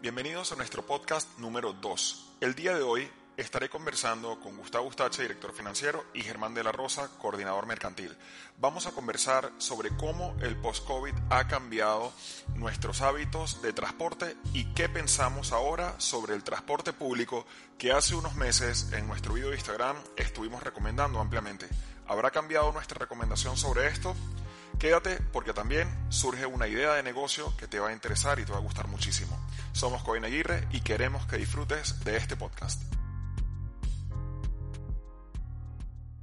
Bienvenidos a nuestro podcast número 2. El día de hoy estaré conversando con Gustavo Ustache, director financiero, y Germán de la Rosa, coordinador mercantil. Vamos a conversar sobre cómo el post-COVID ha cambiado nuestros hábitos de transporte y qué pensamos ahora sobre el transporte público que hace unos meses en nuestro video de Instagram estuvimos recomendando ampliamente. ¿Habrá cambiado nuestra recomendación sobre esto? Quédate porque también surge una idea de negocio que te va a interesar y te va a gustar muchísimo. Somos Coin Aguirre y queremos que disfrutes de este podcast.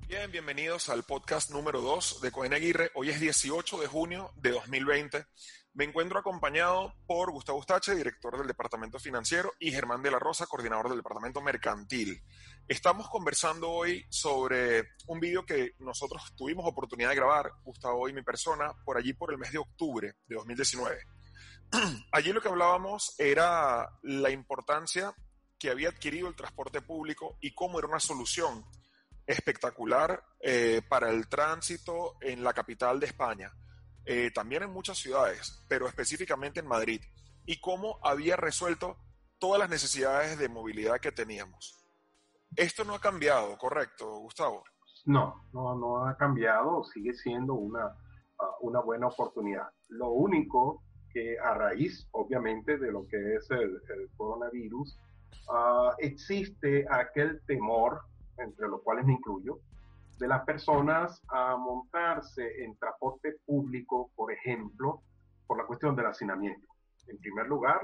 Bien, bienvenidos al podcast número 2 de Coin Aguirre. Hoy es 18 de junio de 2020. Me encuentro acompañado por Gustavo Ustache, director del Departamento Financiero, y Germán de la Rosa, coordinador del Departamento Mercantil. Estamos conversando hoy sobre un vídeo que nosotros tuvimos oportunidad de grabar, Gustavo y mi persona, por allí por el mes de octubre de 2019. Allí lo que hablábamos era la importancia que había adquirido el transporte público y cómo era una solución espectacular eh, para el tránsito en la capital de España eh, también en muchas ciudades, pero específicamente en Madrid, y cómo había resuelto todas las necesidades de movilidad que teníamos. Esto no ha cambiado, ¿correcto, Gustavo? No, no, no ha cambiado, sigue siendo una, ah, una buena oportunidad. Lo único que a raíz, obviamente, de lo que es el, coronavirus, uh, existe aquel temor, entre los cuales me incluyo, de las personas a montarse en transporte público, por ejemplo, por la cuestión del hacinamiento. En primer lugar,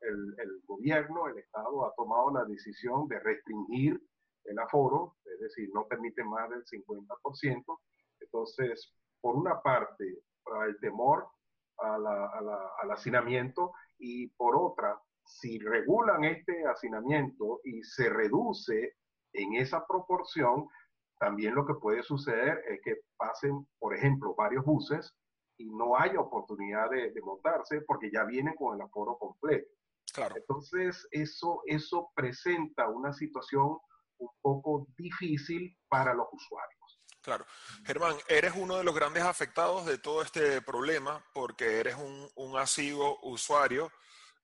el, gobierno, el Estado ha tomado la decisión de restringir el aforo, es decir, no permite más del 50%. Entonces, por una parte, el temor al hacinamiento y por otra, si regulan este hacinamiento y se reduce en esa proporción, también lo que puede suceder es que pasen, por ejemplo, varios buses y no haya oportunidad de, montarse porque ya vienen con el aforo completo. Claro. Entonces, eso, eso presenta una situación un poco difícil para los usuarios. Claro. Germán, eres uno de los grandes afectados de todo este problema porque eres un, un asiduo usuario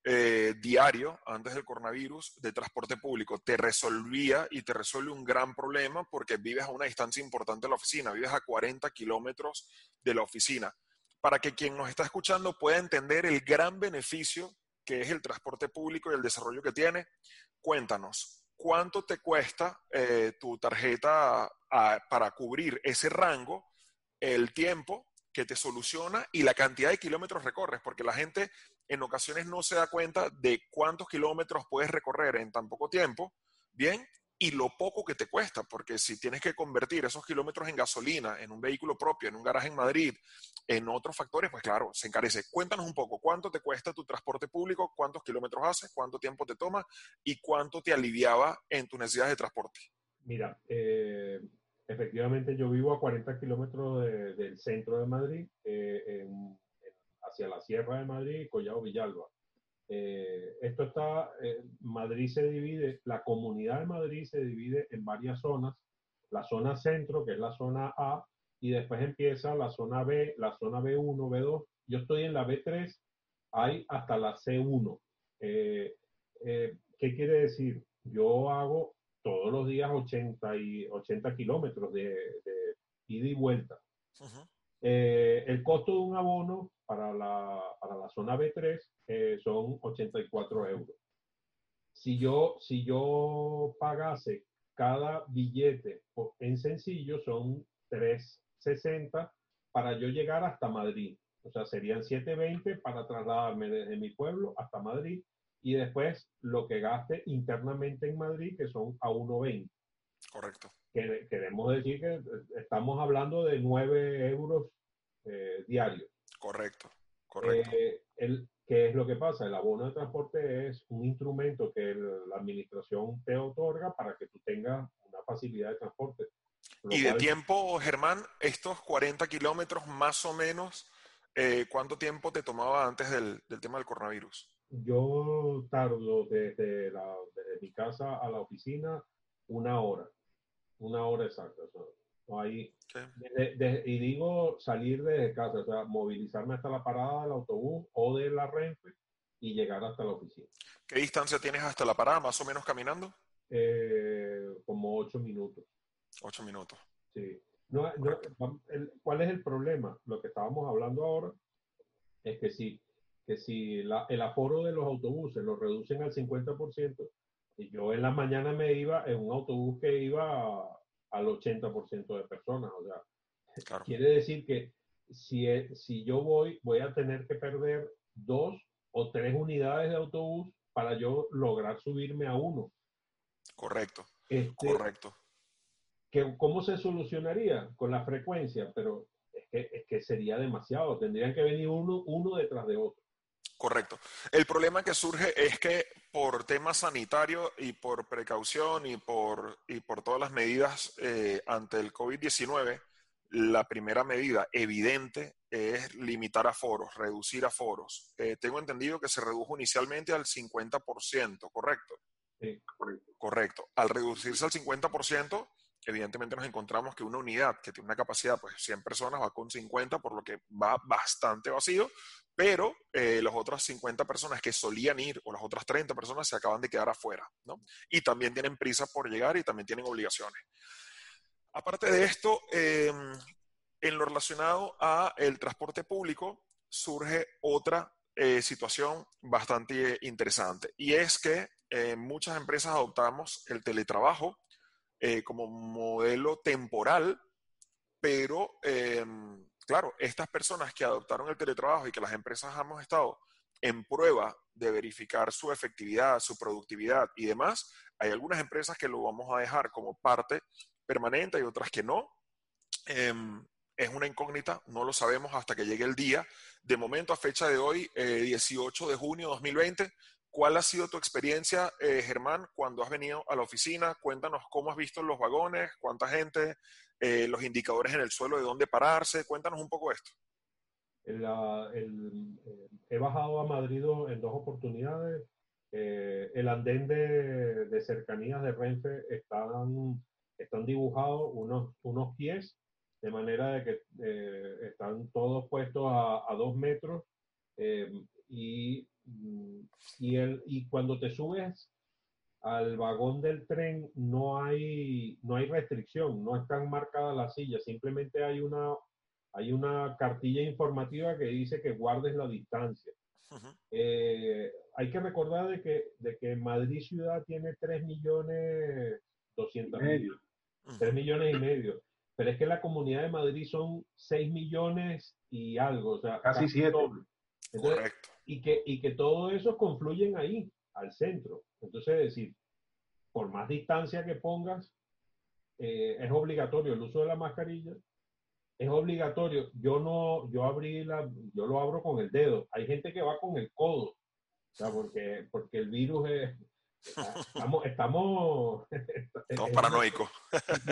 eh, diario antes del coronavirus de transporte público. Te resolvía y te resuelve un gran problema porque vives a una distancia importante de la oficina, vives a 40 kilómetros de la oficina. Para que quien nos está escuchando pueda entender el gran beneficio que es el transporte público y el desarrollo que tiene, cuéntanos, ¿cuánto te cuesta eh, tu tarjeta para cubrir ese rango, el tiempo que te soluciona y la cantidad de kilómetros recorres? Porque la gente en ocasiones no se da cuenta de cuántos kilómetros puedes recorrer en tan poco tiempo, ¿bien? Y lo poco que te cuesta, porque si tienes que convertir esos kilómetros en gasolina, en un vehículo propio, en un garaje en Madrid, en otros factores, pues claro, se encarece. Cuéntanos un poco, ¿cuánto te cuesta tu transporte público? ¿Cuántos kilómetros haces? ¿Cuánto tiempo te toma? ¿Y cuánto te aliviaba en tus necesidades de transporte? Mira, eh, efectivamente yo vivo a 40 kilómetros del centro de Madrid, eh, hacia la Sierra de Madrid Collado Villalba. Eh, esto está, eh, Madrid se divide, la comunidad de Madrid se divide en varias zonas, la zona centro, que es la zona A, y después empieza la zona B, la zona B1, B2. Yo estoy en la B3, hay hasta la C1. Eh, ¿Qué quiere decir? Yo hago todos los días 80, y, 80 kilómetros de, ida y vuelta. El costo de un abono para la, para la zona B3 eh, son 84 euros. Si yo, si yo pagase cada billete en sencillo, son 360 para yo llegar hasta Madrid. O sea, serían 720 para trasladarme desde mi pueblo hasta Madrid y después lo que gaste internamente en Madrid, que son a 120. Correcto. Queremos decir que estamos hablando de 9 euros eh, diarios. Correcto, correcto. Eh, el, ¿Qué es lo que pasa? El abono de transporte es un instrumento que la administración te otorga para que tú tengas una facilidad de transporte. Y de tiempo, Germán, estos 40 kilómetros más o menos, eh, ¿cuánto tiempo te tomaba antes del, del, tema del coronavirus? Yo tardo desde, la, desde mi casa a la oficina una hora, una hora exacta. No hay, y digo salir de casa, o sea, movilizarme hasta la parada del autobús o de la Renfe y llegar hasta la oficina. ¿Qué distancia tienes hasta la parada, más o menos caminando? Eh, como ocho minutos. Ocho minutos. Sí. No, ¿Cuál es el problema? Lo que estábamos hablando ahora es que si, que si el aforo de los autobuses lo reducen al 50%, y yo en la mañana me iba en un autobús que iba al 80% de personas, o sea, quiere decir que si, si yo voy, voy a tener que perder dos o tres unidades de autobús para yo lograr subirme a uno. Correcto. Este, correcto. Que, ¿Cómo se solucionaría? Con la frecuencia, pero es que, es que sería demasiado. Tendrían que venir uno, uno detrás de otro. Correcto. El problema que surge es que por temas sanitarios y por precaución y por, y por todas las medidas eh, ante el COVID-19, la primera medida evidente es limitar aforos, reducir aforos. Eh, tengo entendido que se redujo inicialmente al 50%, ¿correcto? Sí, correcto. Correcto. Al reducirse al 50%, evidentemente nos encontramos que una unidad que tiene una capacidad, pues 100 personas va con 50, por lo que va bastante vacío, pero eh, las otras 50 personas que solían ir o las otras 30 personas se acaban de quedar afuera, ¿no? Y también tienen prisa por llegar y también tienen obligaciones. Aparte de esto, em, en lo relacionado a el transporte público, surge otra eh, situación bastante interesante y es que eh, muchas empresas adoptamos el teletrabajo eh, como modelo temporal, pero em, claro, estas personas que adoptaron el teletrabajo y que las empresas hemos estado en prueba de verificar su efectividad, su productividad y demás, hay algunas empresas que lo vamos a dejar como parte permanente y otras que no. Em, es una incógnita, no lo sabemos hasta que llegue el día. De momento, a fecha de hoy, 18 eh, de junio de 2020, ¿cuál ha sido tu experiencia, eh, Germán, cuando has venido a la oficina? Cuéntanos cómo has visto los vagones, cuánta gente, eh, los indicadores en el suelo de dónde pararse. Cuéntanos un poco esto. he bajado a Madrid en dos oportunidades. el andén de, de, cercanías de Renfe están, están dibujados unos, unos pies de manera de que eh, están todos puestos a, dos metros eh, y, y, el, y cuando te subes al vagón del tren no hay, no hay restricción, no están marcadas las sillas, simplemente hay una, hay una cartilla informativa que dice que guardes la distancia. Eh, hay que recordar de que, de que Madrid ciudad tiene 3 millones 200 mil, 3 millones y medio pero es que la comunidad de Madrid son 6 millones y algo, o sea, casi 7. Correcto. Y que, y que todo eso confluyen ahí, al centro. Entonces, es decir, por más distancia que pongas, eh, es obligatorio el uso de la mascarilla, es obligatorio. Yo no, yo abrí la, yo lo abro con el dedo. Hay gente que va con el codo, o sea, porque, porque el virus es, Estamos, estamos, paranoicos.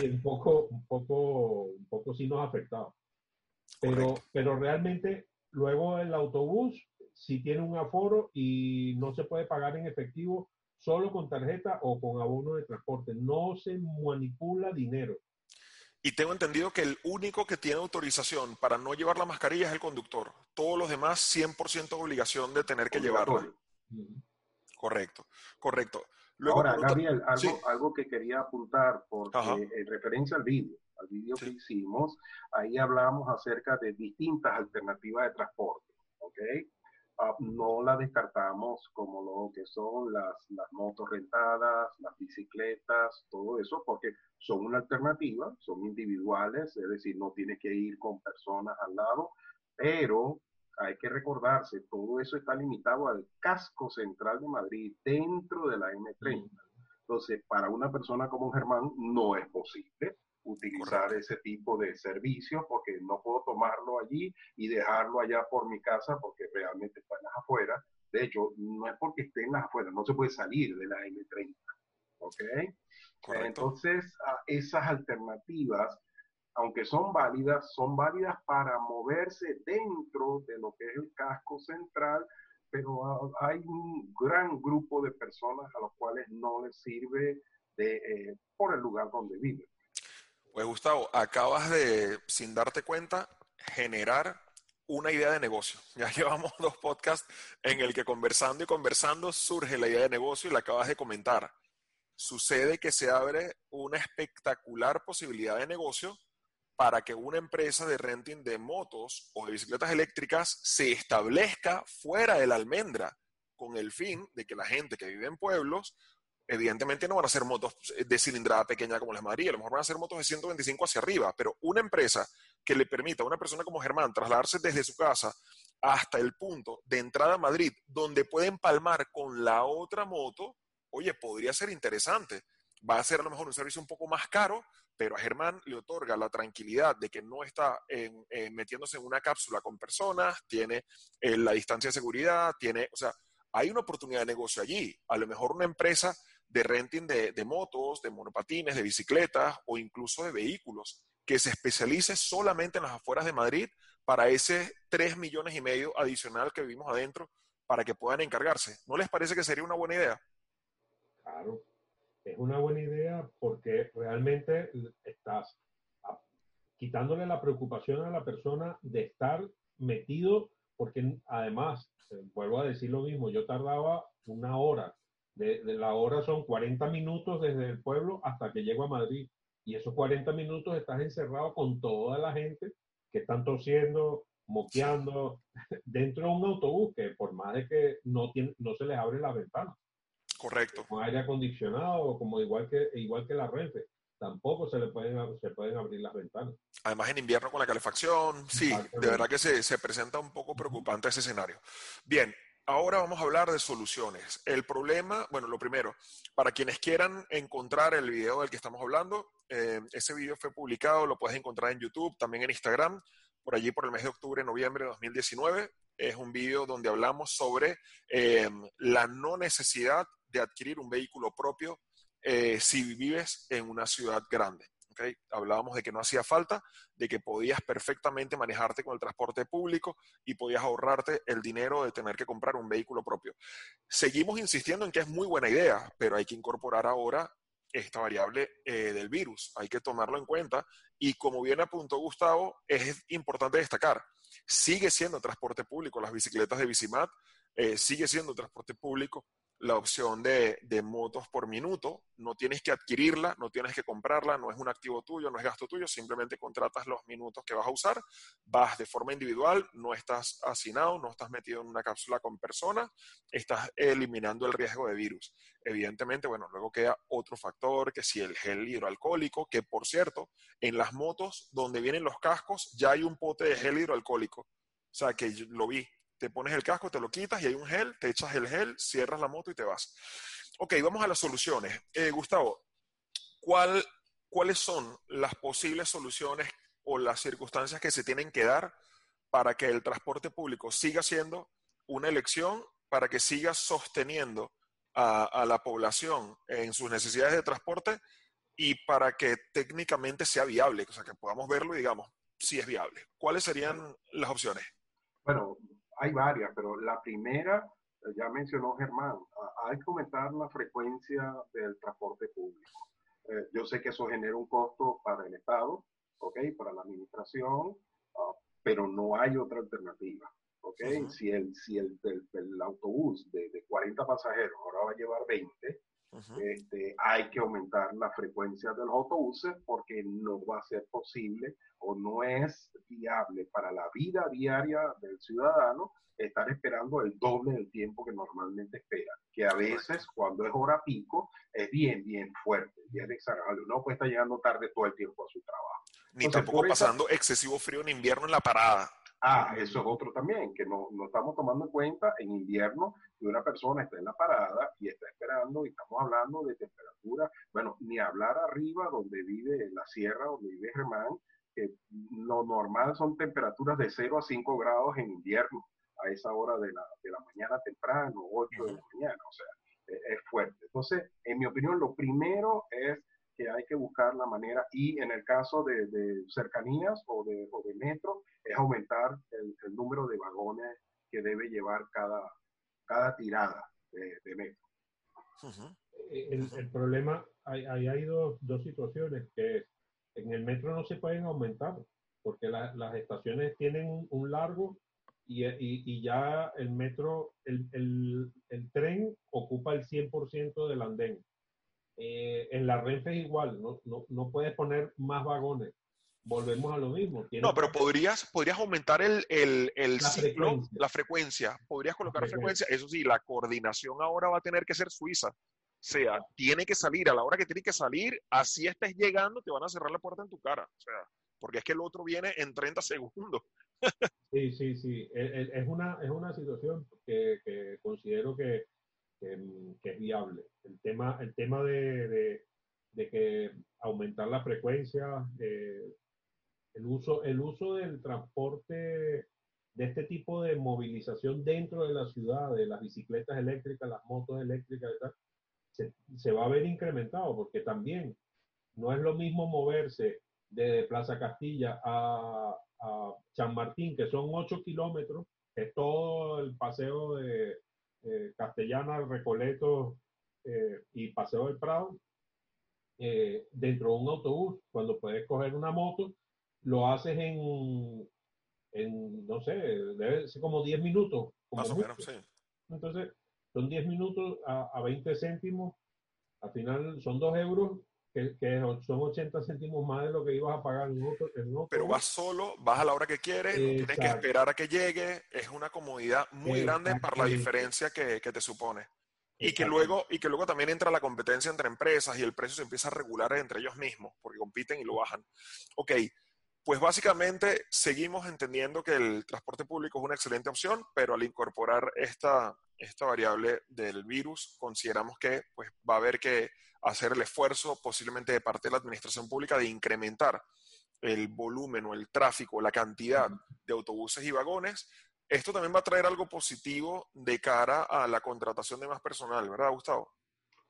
un poco, un poco, un poco sí nos ha afectado. Pero, pero realmente luego el autobús si tiene un aforo y no se puede pagar en efectivo solo con tarjeta o con abono de transporte. No se manipula dinero. Y tengo entendido que el único que tiene autorización para no llevar la mascarilla es el conductor. Todos los demás 100% obligación de tener que llevarla. Correcto, correcto. Ahora, Gabriel, algo, que quería apuntar, porque en referencia al vídeo, al vídeo que hicimos, ahí hablamos acerca de distintas alternativas de transporte, ¿ok? Ah, no la descartamos como lo que son las, las motos rentadas, las bicicletas, todo eso, porque son una alternativa, son individuales, es decir, no tienes que ir con personas al lado, pero hay que recordarse, todo eso está limitado al casco central de Madrid, dentro de la M30. Entonces, para una persona como Germán no es posible utilizar ese tipo de servicios porque no puedo tomarlo allí y dejarlo allá por mi casa porque realmente afueras. De hecho, no es porque esté en las afueras, no se puede salir de la M30. ¿Ok? Entonces, esas alternativas aunque son válidas, son válidas para moverse dentro de lo que es el casco central, pero hay un gran grupo de personas a los cuales no les sirve de, eh, por el lugar donde viven. Pues Gustavo, acabas de, sin darte cuenta, generar una idea de negocio. Ya llevamos dos podcasts en el que conversando y conversando surge la idea de negocio y la acabas de comentar. Sucede que se abre una espectacular posibilidad de negocio para que una empresa de renting de motos o de bicicletas eléctricas se establezca fuera de la almendra con el fin de que la gente que vive en pueblos, evidentemente no van a ser motos de cilindrada pequeña como las Madrid, a lo mejor van a ser motos de 125 hacia arriba, pero una empresa que le permita a una persona como Germán trasladarse desde su casa hasta el punto de entrada a Madrid, donde puede empalmar con la otra moto, oye, podría ser interesante. Va a ser a lo mejor un servicio un poco más caro, pero a Germán le otorga la tranquilidad de que no está metiéndose en una cápsula con personas, tiene eh, la distancia de seguridad, tiene, o sea, hay una oportunidad de negocio allí. A lo mejor una empresa de renting de motos, de monopatines, de bicicletas o incluso de vehículos que se especialice solamente en las afueras de Madrid para ese 3 millones y medio adicional que vivimos adentro para que puedan encargarse. ¿No les parece que sería una buena idea? Claro, es una buena idea porque realmente estás quitándole la preocupación a la persona de estar metido, porque además, eh, vuelvo a decir lo mismo, yo tardaba una hora, de, la hora son 40 minutos desde el pueblo hasta que llego a Madrid, y esos 40 minutos estás encerrado con toda la gente que están tosiendo, moqueando, dentro de un autobús que por más de que no, tiene, no se les abre la ventana. Correcto. Con aire acondicionado, como igual que, igual que la Renfe. Tampoco se le pueden, se pueden abrir las ventanas. Además, en invierno con la calefacción, sí, de verdad que se, se presenta un poco preocupante ese escenario. Bien, ahora vamos a hablar de soluciones. El problema, bueno, lo primero, para quienes quieran encontrar el video del que estamos hablando, eh, ese video fue publicado, lo puedes encontrar en YouTube, también en Instagram, por allí por el mes de octubre, noviembre de 2019. Es un video donde hablamos sobre eh, la no necesidad de adquirir un vehículo propio eh, si vives en una ciudad grande. ¿Okay? Hablábamos de que no hacía falta, de que podías perfectamente manejarte con el transporte público y podías ahorrarte el dinero de tener que comprar un vehículo propio. Seguimos insistiendo en que es muy buena idea, pero hay que incorporar ahora esta variable eh, del virus. Hay que tomarlo en cuenta y como bien apuntó Gustavo, es importante destacar, sigue siendo transporte público, las bicicletas de Bicimat, eh, sigue siendo transporte público, la opción de, motos por minuto. No tienes que adquirirla, no tienes que comprarla, no es un activo tuyo, no es gasto tuyo, simplemente contratas los minutos que vas a usar, vas de forma individual, no estás hacinado, no estás metido en una cápsula con personas, estás eliminando el riesgo de virus. Evidentemente, bueno, luego queda otro factor, que si el gel hidroalcohólico, que por cierto, en las motos donde vienen los cascos ya hay un pote de gel hidroalcohólico. O sea, que lo vi, te pones el casco, te lo quitas y hay un gel, te echas el gel, cierras la moto y te vas. Ok, vamos a las soluciones. Eh, Gustavo, ¿cuál, ¿cuáles son las posibles soluciones o las circunstancias que se tienen que dar para que el transporte público siga siendo una elección, para que siga sosteniendo a, a la población en sus necesidades de transporte y para que técnicamente sea viable, o sea, que podamos verlo y digamos, si es viable. ¿Cuáles serían las opciones? Bueno, hay varias, pero la primera, eh, ya mencionó Germán, hay que aumentar la frecuencia del transporte público. Eh, yo sé que eso genera un costo para el Estado, ¿ok? Para la administración, ah, pero no hay otra alternativa, ¿ok? Si, el, si el, el, autobús de, de, 40 pasajeros ahora va a llevar 20, este, hay que aumentar la frecuencia de los autobuses porque no va a ser posible o no es viable para la vida diaria del ciudadano estar esperando el doble del tiempo que normalmente espera, que a veces cuando es hora pico es bien, bien fuerte, bien desagradable. Uno puede estar llegando tarde todo el tiempo a su trabajo. Ni tampoco pasando excesivo frío en invierno en la parada. Ah, eso es otro también, que no, no estamos tomando en cuenta en invierno que una persona está en la parada y está esperando y estamos hablando de temperatura, bueno, ni hablar arriba donde vive la sierra, donde vive Germán, que lo normal son temperaturas de 0 a 5 grados en invierno, a esa hora de la, de la mañana temprano, 8 de la mañana, o sea, e, es fuerte. Entonces, en mi opinión, lo primero es que hay que buscar la manera, y en el caso de, cercanías o de, o de, metro, es aumentar el, número de vagones que debe llevar cada, cada tirada de, metro. Eh, el, el, problema, hay, hay, hay dos, dos, situaciones que en el metro no se pueden aumentar, porque las estaciones tienen un largo y, y, ya el metro, el, el, el, tren ocupa el 100% del andén. Eh, en la Renfe es igual, no, no, no, puedes poner más vagones. Volvemos a lo mismo. no, pero podrías, podrías aumentar el, el, el la ciclo, frecuencia. la frecuencia. Podrías colocar frecuencia. Eso sí, la coordinación ahora va a tener que ser suiza. O sea, tiene que salir a la hora que tiene que salir, así estés llegando, te van a cerrar la puerta en tu cara. O sea, porque es que el otro viene en 30 segundos. Sí, sí, sí. Es una, es una situación que, considero que, que, es viable. El tema, el tema de, de, que aumentar la frecuencia, eh, el, uso, el uso del transporte de este tipo de movilización dentro de la ciudad, de las bicicletas eléctricas, las motos eléctricas y tal, se, se va a ver incrementado porque también no es lo mismo moverse de Plaza Castilla a, San Martín, que son 8 kilómetros, es todo el paseo de Castellana, Recoleto eh, y Paseo del Prado, eh, dentro de un autobús, cuando puedes coger una moto, lo haces en, en no sé, debe ser como 10 minutos. Más o menos, sí. Entonces, son 10 minutos a, a 20 céntimos, al final son 2 euros que, son 80 céntimos más de lo que ibas a pagar en otro. Pero vas solo, vas a la hora que quieres, no tienes que esperar a que llegue, es una comodidad muy grande para la diferencia que, que te supone. Y que, luego, y que luego también entra la competencia entre empresas y el precio se empieza a regular entre ellos mismos, porque compiten y lo bajan. Ok, pues básicamente seguimos entendiendo que el transporte público es una excelente opción, pero al incorporar esta, esta variable del virus, consideramos que pues, va a haber que hacer el esfuerzo posiblemente de parte de la administración pública de incrementar el volumen o el tráfico, la cantidad de autobuses y vagones. Esto también va a traer algo positivo de cara a la contratación de más personal, ¿verdad, Gustavo?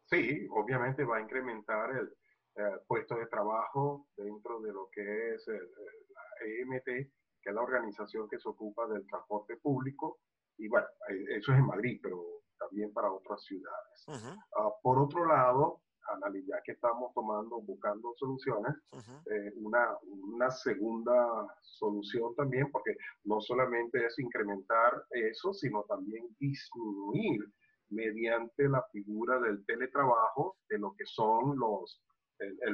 Sí, obviamente va a incrementar el eh, puesto de trabajo dentro de lo que es la EMT, que es la organización que se ocupa del transporte público. Y bueno, eh, eso es en Madrid, pero también para otras ciudades. Ah, por otro lado, ya que estamos tomando, buscando soluciones, eh, una, una segunda solución también, porque no solamente es incrementar eso, sino también disminuir mediante la figura del teletrabajo de lo que son los,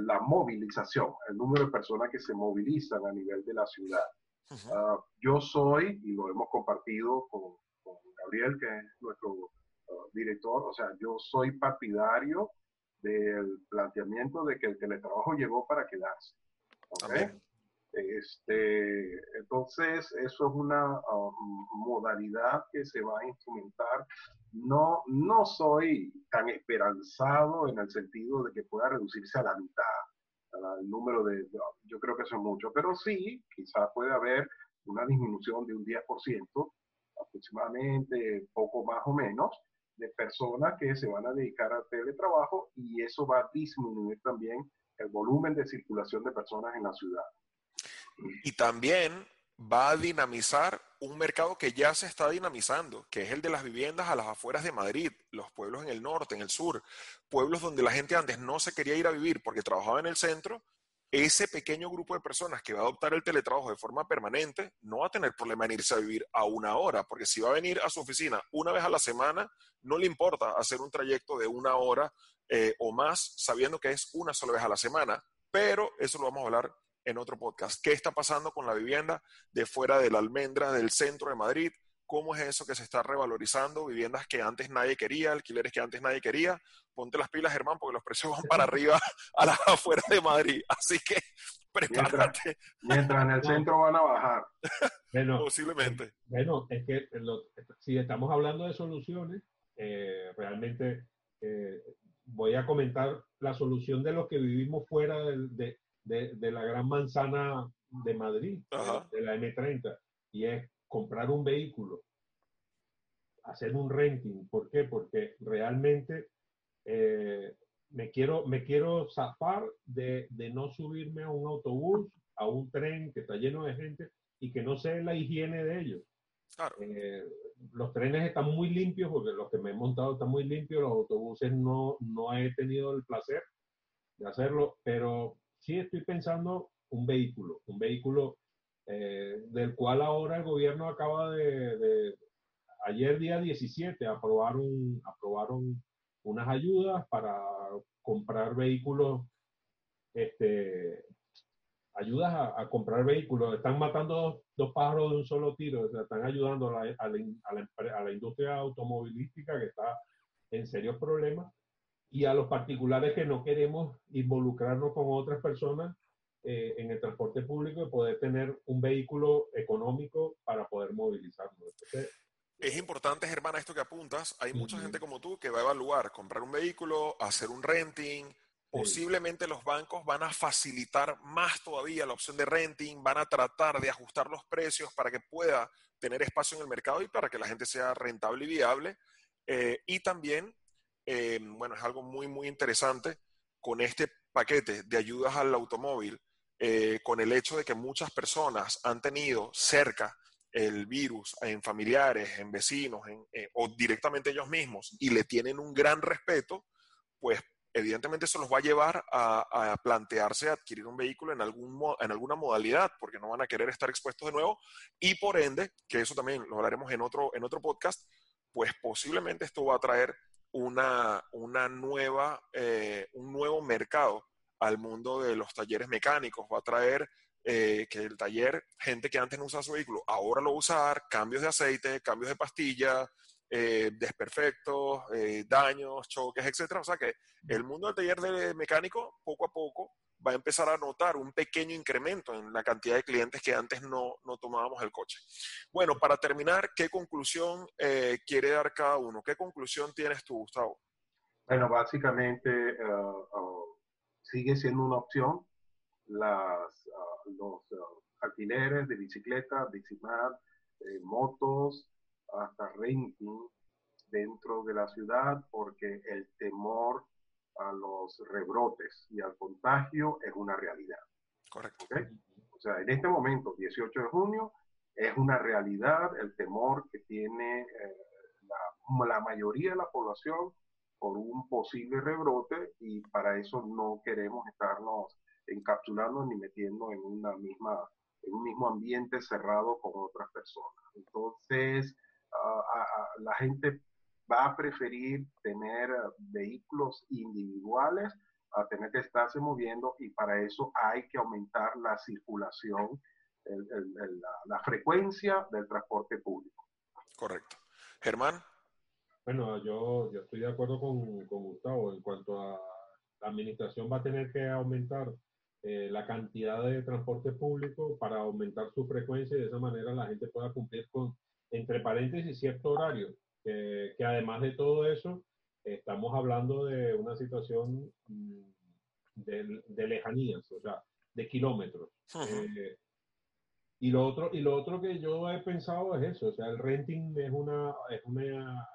la movilización, el número de personas que se movilizan a nivel de la ciudad. Ah, yo soy, y lo hemos compartido con, con Gabriel, que es nuestro ah, director, o sea, yo soy partidario del planteamiento de que el teletrabajo llegó para quedarse. Este, entonces, eso es una um, modalidad que se va a instrumentar. No, no soy tan esperanzado en el sentido de que pueda reducirse a la mitad el número de, yo creo que eso es mucho, pero sí, quizás puede haber una disminución de un 10% aproximadamente, poco más o menos, de personas que se van a dedicar al teletrabajo y eso va a disminuir también el volumen de circulación de personas en la ciudad. Y también va a dinamizar un mercado que ya se está dinamizando, que es el de las viviendas a las afueras de Madrid, los pueblos en el norte, en el sur, pueblos donde la gente antes no se quería ir a vivir porque trabajaba en el centro ese pequeño grupo de personas que va a adoptar el teletrabajo de forma permanente no va a tener problema en irse a vivir a una hora, porque si va a venir a su oficina una vez a la semana, no le importa hacer un trayecto de una hora eh, o más, sabiendo que es una sola vez a la semana. Pero eso lo vamos a hablar en otro podcast. ¿Qué está pasando con la vivienda de fuera de la almendra del centro de Madrid? cómo es eso que se está revalorizando, viviendas que antes nadie quería, alquileres que antes nadie quería. Ponte las pilas, Germán, porque los precios van para arriba a las afueras de Madrid. Así que prepárate. Mientras, en el centro van a bajar. Posiblemente. Bueno, es que si estamos hablando de soluciones, eh, realmente eh, voy a comentar la solución de los que vivimos fuera de, de, la gran manzana de Madrid, de la M30, y es comprar un vehículo, hacer un renting. ¿Por qué? Porque realmente eh, me, quiero, me quiero zafar de, de, no subirme a un autobús, a un tren que está lleno de gente y que no sé la higiene de ellos. Eh, los trenes están muy limpios porque los que me he montado están muy limpios, los autobuses no, no he tenido el placer de hacerlo, pero sí estoy pensando un vehículo, un vehículo eh, del cual ahora el gobierno acaba de, ayer día 17, aprobaron, aprobaron unas ayudas para comprar vehículos, este, ayudas a, comprar vehículos. Están matando dos, pájaros de un solo tiro, están ayudando a, la, a la industria automovilística que está en serios problemas y a los particulares que no queremos involucrarnos con otras personas eh, en el transporte público y poder tener un vehículo económico para poder movilizarnos. es importante, Germán, esto que apuntas. Hay mucha gente como tú que va a evaluar comprar un vehículo, hacer un renting. Posiblemente los bancos van a facilitar más todavía la opción de renting, van a tratar de ajustar los precios para que pueda tener espacio en el mercado y para que la gente sea rentable y viable. Eh, y también eh, bueno, es algo muy, muy interesante con este paquete de ayudas al automóvil, eh, con el hecho de que muchas personas han tenido cerca el virus en familiares, en vecinos eh, o directamente ellos mismos y le tienen un gran respeto, pues evidentemente eso los va a llevar a, plantearse adquirir un vehículo en, algún, en alguna modalidad, porque no van a querer estar expuestos de nuevo y por ende, que eso también lo hablaremos en otro, en otro podcast, pues posiblemente esto va a traer una, una nueva, eh, un nuevo mercado al mundo de los talleres mecánicos. Va a traer eh, que el taller, gente que antes no usaba su vehículo, ahora lo va a usar, cambios de aceite, cambios de pastilla, eh, desperfectos, daños, choques, etcétera. O sea que el mundo del taller de mecánico, poco a poco, va a empezar a notar un pequeño incremento en la cantidad de clientes que antes no, no tomábamos el coche. Bueno, para terminar, ¿qué conclusión eh, quiere dar cada uno? ¿Qué conclusión tienes tú, Gustavo? Bueno, básicamente eh, uh, sigue siendo una opción las, uh, los uh, alquileres de bicicleta, bicimar, eh, motos, hasta renting dentro de la ciudad, porque el temor a los rebrotes y al contagio es una realidad. Correcto. O sea, en este momento, 18 de junio, es una realidad el temor que tiene eh, la, la, mayoría de la población por un posible rebrote y para eso no queremos estarnos encapsulando ni metiendo en una misma en un mismo ambiente cerrado con otras personas. Entonces, la gente va a preferir tener eh, vehículos individuales a tener que estarse moviendo y para eso hay que aumentar la circulación, la, frecuencia del transporte público. Correcto. Germán. Bueno, yo, yo estoy de acuerdo con, con, Gustavo en cuanto a la administración va a tener que aumentar eh, la cantidad de transporte público para aumentar su frecuencia y de esa manera la gente pueda cumplir con, entre paréntesis, cierto horario que, además de todo eso, estamos hablando de una situación mm, de, lejanías, o sea, de kilómetros. Eh, y, lo otro, y lo otro que yo he pensado es eso, o sea, el renting es una, es una,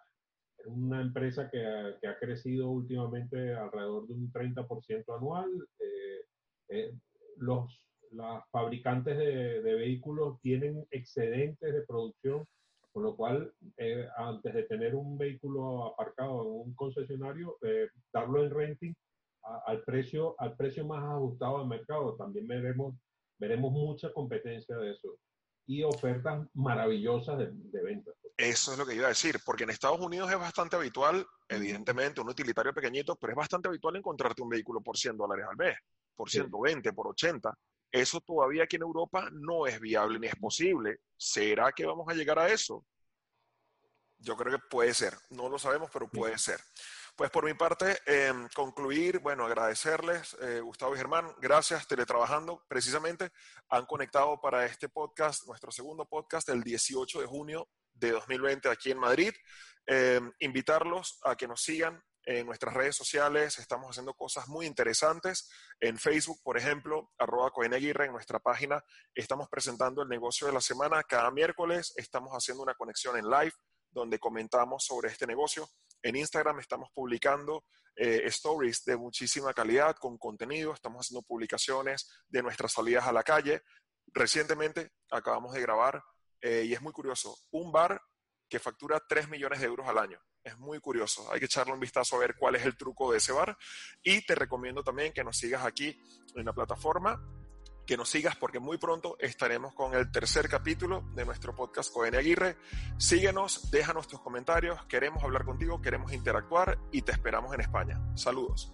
una empresa que, que, ha crecido últimamente alrededor de un 30% anual. Eh, eh, los, las fabricantes de, de, vehículos tienen excedentes de producción con lo cual, eh, antes de tener un vehículo aparcado en un concesionario, eh, darlo en renting al, precio, al precio más ajustado al mercado. También veremos, veremos mucha competencia de eso y ofertas maravillosas de, de ventas. Eso es lo que iba a decir, porque en Estados Unidos es bastante habitual, evidentemente, un utilitario pequeñito, pero es bastante habitual encontrarte un vehículo por 100 dólares al mes, por 120, por 80. Eso todavía aquí en Europa no es viable ni es posible. ¿Será que vamos a llegar a eso? Yo creo que puede ser. No lo sabemos, pero puede ser. Pues por mi parte, em, concluir, bueno, agradecerles, eh, Gustavo y Germán, gracias, teletrabajando, precisamente han conectado para este podcast, nuestro segundo podcast, el 18 de junio de 2020 aquí en Madrid. Em, invitarlos a que nos sigan en nuestras redes sociales estamos haciendo cosas muy interesantes. En Facebook, por ejemplo, arroba Coeneguirre, en nuestra página, estamos presentando el negocio de la semana. Cada miércoles estamos haciendo una conexión en live donde comentamos sobre este negocio. En Instagram estamos publicando eh, stories de muchísima calidad con contenido. Estamos haciendo publicaciones de nuestras salidas a la calle. Recientemente acabamos de grabar, eh, y es muy curioso, un bar que factura 3 millones de euros al año. Es muy curioso. Hay que echarle un vistazo a ver cuál es el truco de ese bar. Y te recomiendo también que nos sigas aquí en la plataforma que nos sigas porque muy pronto estaremos con el tercer capítulo de nuestro podcast Coene Aguirre. Síguenos, déjanos tus comentarios, queremos hablar contigo, queremos interactuar y te esperamos en España. Saludos.